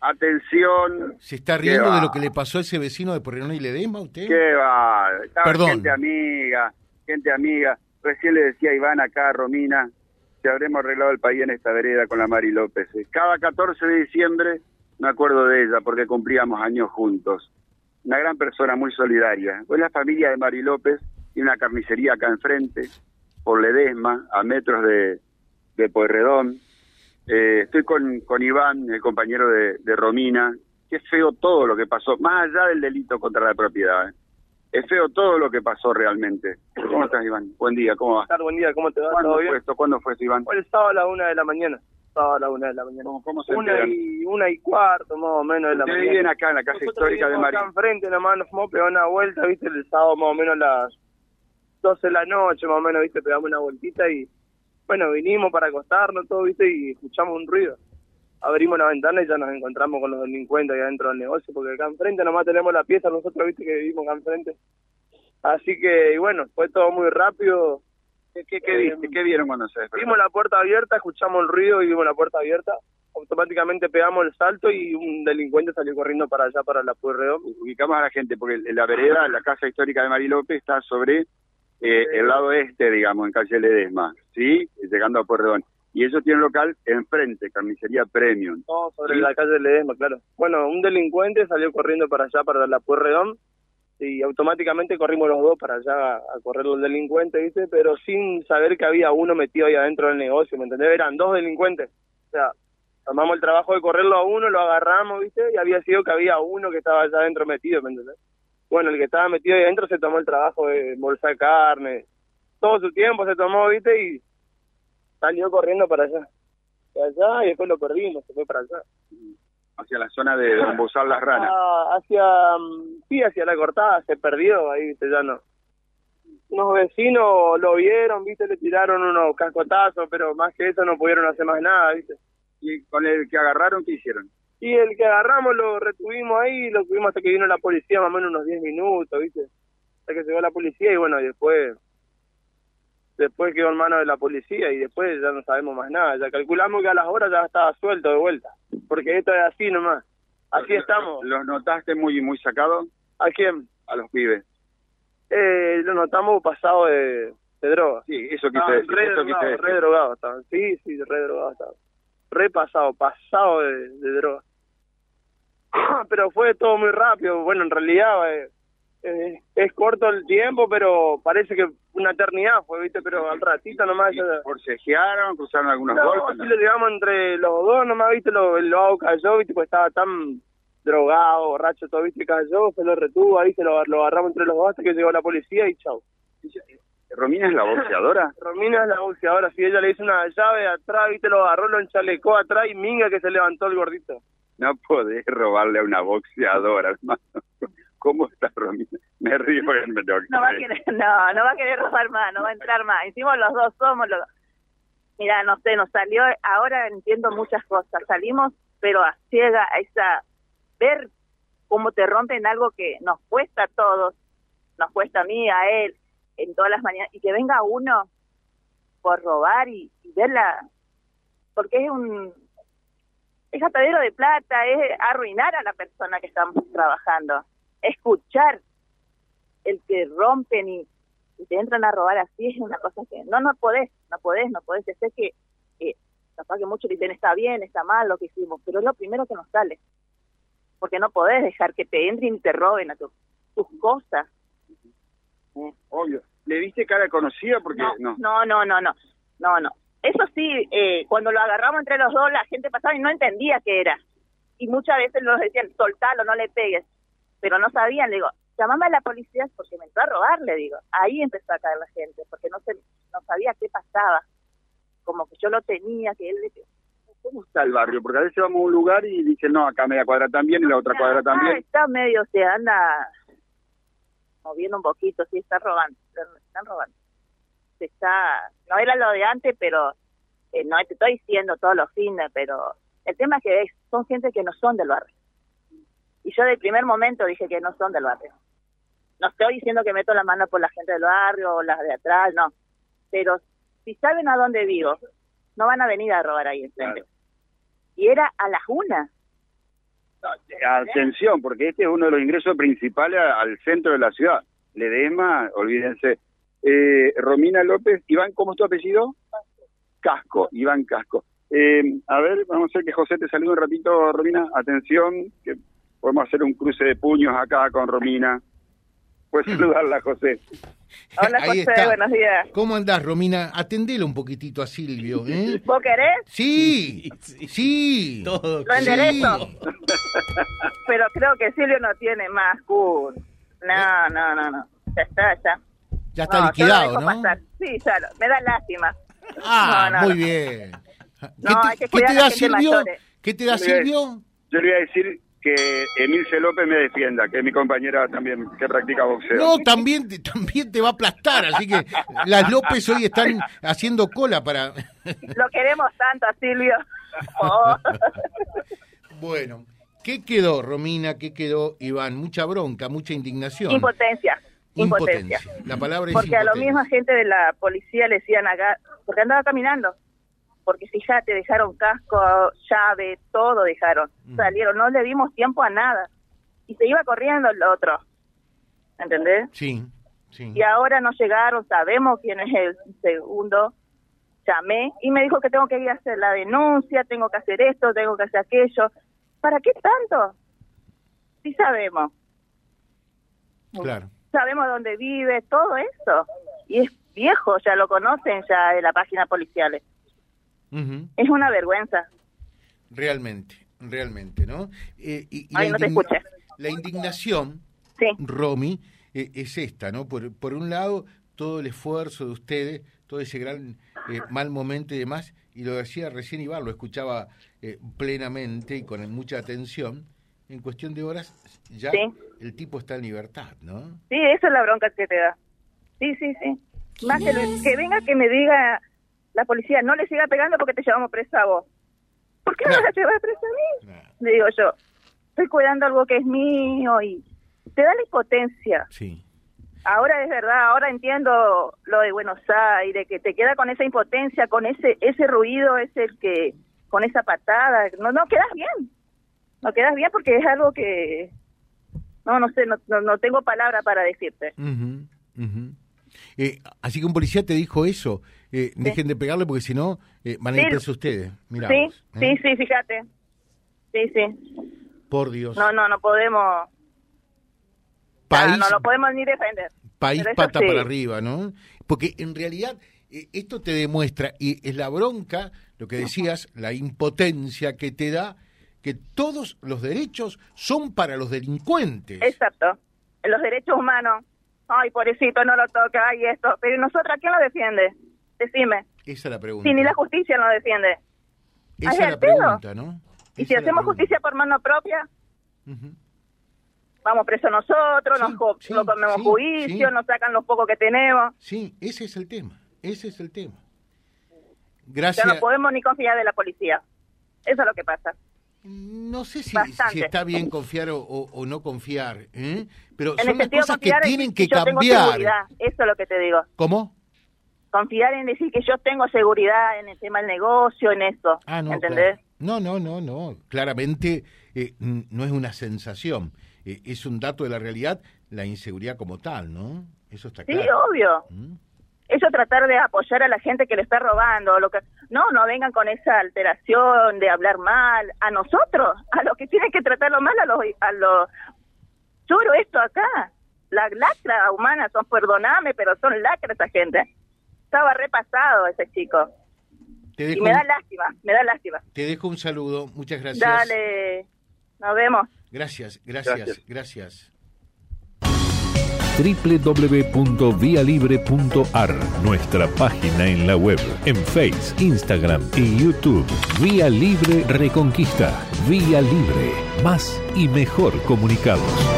Atención. ¿Se está ¿Qué riendo de lo que le pasó a ese vecino de Porrenón y Ledesma usted? ¿Qué va? Estaba Perdón. Gente amiga, gente amiga. Recién le decía a Iván acá, a Romina, que habremos arreglado el país en esta vereda con la Mari López. Cada 14 de diciembre me acuerdo de ella porque cumplíamos años juntos. Una gran persona, muy solidaria. Pues la familia de Mari López tiene una carnicería acá enfrente, por Ledesma, a metros de, de Pueyrredón. Eh, estoy con, con Iván, el compañero de, de Romina. Qué feo todo lo que pasó, más allá del delito contra la propiedad. ¿eh? Es feo todo lo que pasó realmente. ¿Cómo estás, Iván? Buen día, ¿cómo va? Buen día, ¿cómo te va? ¿Cuándo ¿Todo fue esto? ¿Cuándo fue esto, Iván? El sábado a la una de la mañana. Sábado a la una de la mañana. ¿Cómo, cómo se Una enteran? y, una y cuarto, más o menos, de la mañana. viven acá en la casa Nosotros histórica de María. acá enfrente, nomás nos fuimos pegar una vuelta, viste, el sábado más o menos a las 12 de la noche, más o menos, viste, pegamos una vueltita y, bueno, vinimos para acostarnos, todo, viste, y escuchamos un ruido. Abrimos la ventana y ya nos encontramos con los delincuentes ahí adentro del negocio, porque acá enfrente nomás tenemos la pieza, nosotros, viste, que vivimos acá enfrente. Así que, y bueno, fue todo muy rápido. ¿Qué, qué, qué viste? ¿Qué vieron cuando se despertaron? Vimos la puerta abierta, escuchamos el ruido y vimos la puerta abierta. Automáticamente pegamos el salto y un delincuente salió corriendo para allá, para la Pueyrredón. ubicamos a la gente, porque la vereda, la casa histórica de Mari López está sobre eh, el lado este, digamos, en calle Ledesma, ¿sí? Llegando a Pueyrredón. Y ellos tienen local enfrente, carnicería premium. No, sobre Sí. la calle Ledesma, claro. Bueno, un delincuente salió corriendo para allá, para la Pueyrredón, y automáticamente corrimos los dos para allá a, a correr los delincuentes, ¿viste? Pero sin saber que había uno metido ahí adentro del negocio, ¿me entendés? Eran dos delincuentes. O sea, tomamos el trabajo de correrlo a uno, lo agarramos, ¿viste? Y había sido que había uno que estaba allá adentro metido, ¿me entendés? Bueno, el que estaba metido ahí adentro se tomó el trabajo de bolsa de carne, todo su tiempo se tomó, ¿viste? Y salió corriendo para allá. Para allá y después lo perdimos, se fue para allá. Hacia la zona de Bozal Las Ranas. Ah, hacia, mm, sí, hacia la cortada, se perdió, ahí, viste, ya no. Unos vecinos lo vieron, viste, le tiraron unos cascotazos, pero más que eso no pudieron hacer más nada, viste. ¿Y con el que agarraron qué hicieron? Y el que agarramos lo retuvimos ahí, lo tuvimos hasta que vino la policía, más o menos unos 10 minutos, viste. Hasta que llegó la policía y bueno, y después, después quedó en manos de la policía y después ya no sabemos más nada. Ya calculamos que a las horas ya estaba suelto de vuelta, porque esto es así nomás. Así estamos. ¿Los notaste muy muy sacados ¿A quién? a los pibes? Eh, lo notamos pasado de, de droga. Sí, eso quise decir. re, Eso quise drogados, decir. re drogados estaban. Sí, sí, re drogados estaban. Re pasado, de, de droga. pero fue todo muy rápido. Bueno, en realidad eh, eh, es corto el tiempo, pero parece que una eternidad fue, ¿viste? Pero al ratito nomás... ¿Y ya- ¿Forcejearon? ¿Cruzaron algunos no, golpes? sí lo llevamos entre los dos nomás, ¿viste? Lo, el lobo cayó, ¿viste? Pues estaba tan drogado, borracho, todo, ¿viste? Cayó, se lo retuvo, ahí se lo, lo agarramos entre los dos hasta que llegó la policía y chau. ¿Romina es la boxeadora? Romina es la boxeadora, si ella le hizo una llave atrás, viste, lo agarró, lo enchalecó atrás y minga que se levantó el gordito. No podés robarle a una boxeadora, hermano. ¿Cómo está Romina? Me río tengo que No va a querer, no, no va a querer robar más, no va a entrar más. Hicimos los dos, somos los dos. Mira, no sé, nos salió, ahora entiendo muchas cosas. Salimos, pero a ciega, a esa, ver cómo te rompen algo que nos cuesta a todos, nos cuesta a mí, a él, en todas las mañanas, y que venga uno por robar y, verla, porque es un, es atadero de plata, es arruinar a la persona que estamos trabajando, escuchar el que rompen y, y te entran a robar así es una cosa que no, no podés, no podés, no podés. Yo sé que eh, capaz que muchos dicen está bien, está mal lo que hicimos, pero es lo primero que nos sale. Porque no podés dejar que te entren y te roben a tu- tus cosas. Obvio. ¿Le viste cara conocida? Porque no. no, no, no, no, no, no. Eso sí, eh, cuando lo agarramos entre los dos, la gente pasaba y no entendía qué era. Y muchas veces nos decían, soltalo, no le pegues. Pero no sabían, le digo, llamame a la policía porque me entró a robar, le digo. Ahí empezó a caer la gente, porque no se, no sabía qué pasaba. Como que yo lo tenía, que él le... ¿Cómo está el barrio? Porque a veces vamos a un lugar y dicen, no, acá media cuadra también y la otra cuadra Ah, también. está medio, se anda moviendo un poquito, sí, está robando, están robando. Se está, no era lo de antes, pero eh, no te estoy diciendo todos los fines, pero el tema es que es- son gente que no son del barrio. Y yo del primer momento dije que no son del barrio. No estoy diciendo que meto la mano por la gente del barrio o las de atrás, no. Pero si saben a dónde vivo, no van a venir a robar ahí enfrente. Claro. Y era a las una. Atención, porque este es uno de los ingresos principales al centro de la ciudad. Ledesma, olvídense. Eh, Romina López, Iván, ¿cómo es tu apellido? Casco, Iván Casco. Eh, a ver, vamos a hacer que José te salude un ratito, Romina. Atención, que podemos hacer un cruce de puños acá con Romina. Puedes saludarla, José. Hola, Ahí José, está. buenos días. ¿Cómo andás, Romina? Atendelo un poquitito a Silvio, ¿eh? ¿Vos querés? Sí, sí. Todo. Lo enderezo. Sí. Pero creo que Silvio no tiene más cur. No, no, no, no. Ya está, ya. Ya está no, liquidado, yo lo dejo ¿no? pasar. Sí, ya lo- me da lástima. Ah, No, no, muy no. bien. ¿Qué No, te, hay que qué te da Silvio? mayores. ¿Qué te da. Silvio? Yo le voy a decir que Emilce López me defienda, que es mi compañera también que practica boxeo. No, también, te- también te va a aplastar, así que las López hoy están haciendo cola para... Lo queremos tanto a Silvio. Oh. Bueno, ¿qué quedó, Romina? ¿Qué quedó, Iván? Mucha bronca, mucha indignación. Impotencia. Impotencia. La palabra es Porque a la impotencia. misma gente de la policía le decían acá, porque andaba caminando. Porque fíjate, dejaron casco, llave, todo dejaron. Mm. Salieron, no le dimos tiempo a nada. Y se iba corriendo el otro. ¿Entendés? Sí, sí. Y ahora no llegaron, sabemos quién es el segundo. Llamé y me dijo que tengo que ir a hacer la denuncia, tengo que hacer esto, tengo que hacer aquello. ¿Para qué tanto? Sí sabemos. Claro. Sabemos dónde vive, todo eso. Y es viejo, ya lo conocen ya de la página policiales. Es una vergüenza. Realmente, realmente, ¿no? Eh, y, y Ay, la no te escuché. La indignación, Sí, Romy, eh, es esta, ¿no? Por, por un lado, todo el esfuerzo de ustedes, todo ese gran eh, mal momento y demás, y lo decía recién Iván, lo escuchaba eh, plenamente y con mucha atención, en cuestión de horas ya Sí. el tipo está en libertad, ¿no? sí, esa es la bronca que te da. Sí, sí, sí. Más que, lo- que venga que me diga la policía, no le siga pegando porque te llevamos presa a vos. ¿Por qué me Claro. vas a llevar presa a mí? Le digo yo, estoy cuidando algo que es mío y te da la impotencia. Sí. Ahora es verdad, ahora entiendo lo de Buenos Aires, que te queda con esa impotencia, con ese ese ruido, es el que, con esa patada, no, no quedas bien, no quedas bien porque es algo que, no, no sé, no, no, no tengo palabra para decirte. Eh, así que un policía te dijo eso, eh, dejen de pegarle porque si no eh, van a ir Sí. presos ustedes. Mirá sí, vos, ¿eh? sí, sí, fíjate. Sí, sí. Por Dios. No, no, no podemos, país, no lo podemos ni defender. país pata para arriba, ¿no? Porque en realidad eh, esto te demuestra, y es la bronca, lo que decías, la impotencia que te da, que todos los derechos son para los delincuentes. Exacto. Los derechos humanos. Ay, pobrecito, no lo toca, ay, esto. Pero ¿y nosotros quién lo defiende? Decime. Esa es la pregunta. Si ni la justicia lo defiende. Esa es la pregunta, ¿no? Y si hacemos justicia por mano propia, vamos presos nosotros, Sí, nos, sí, no comemos sí, juicio, nos sacan los pocos que tenemos. Sí, ese es el tema, ese es el tema. Ya Gracias. no podemos ni confiar de la policía. Eso es lo que pasa. No sé si, está bien confiar o, o- o no confiar, ¿eh? pero En son las cosas que tienen que cambiar. Eso es lo que te digo. ¿Cómo? Confiar en decir que yo tengo seguridad en el tema del negocio, en eso. Ah, no, ¿Entendés? claro. No, no, no, no. Claramente eh, no es una sensación, eh, es un dato de la realidad, la inseguridad como tal, ¿no? Eso está Sí, claro. obvio. ¿Mm? Eso tratar de apoyar a la gente que le está robando, lo que no, no vengan con esa alteración de hablar mal a nosotros, a los que tienen que tratarlo mal a los a los lloro esto acá. Las lacras humanas son perdoname, pero son lacras esa gente. Estaba repasado ese chico. Te, Y dejo, me da un- lástima, me da lástima. te dejo un saludo, muchas gracias. Dale, nos vemos. Gracias, gracias, Gracias. gracias. www.vialibre.ar, nuestra página en la web, en Face, Instagram y YouTube. Vía Libre Reconquista. Vía Libre. Más y mejor comunicados.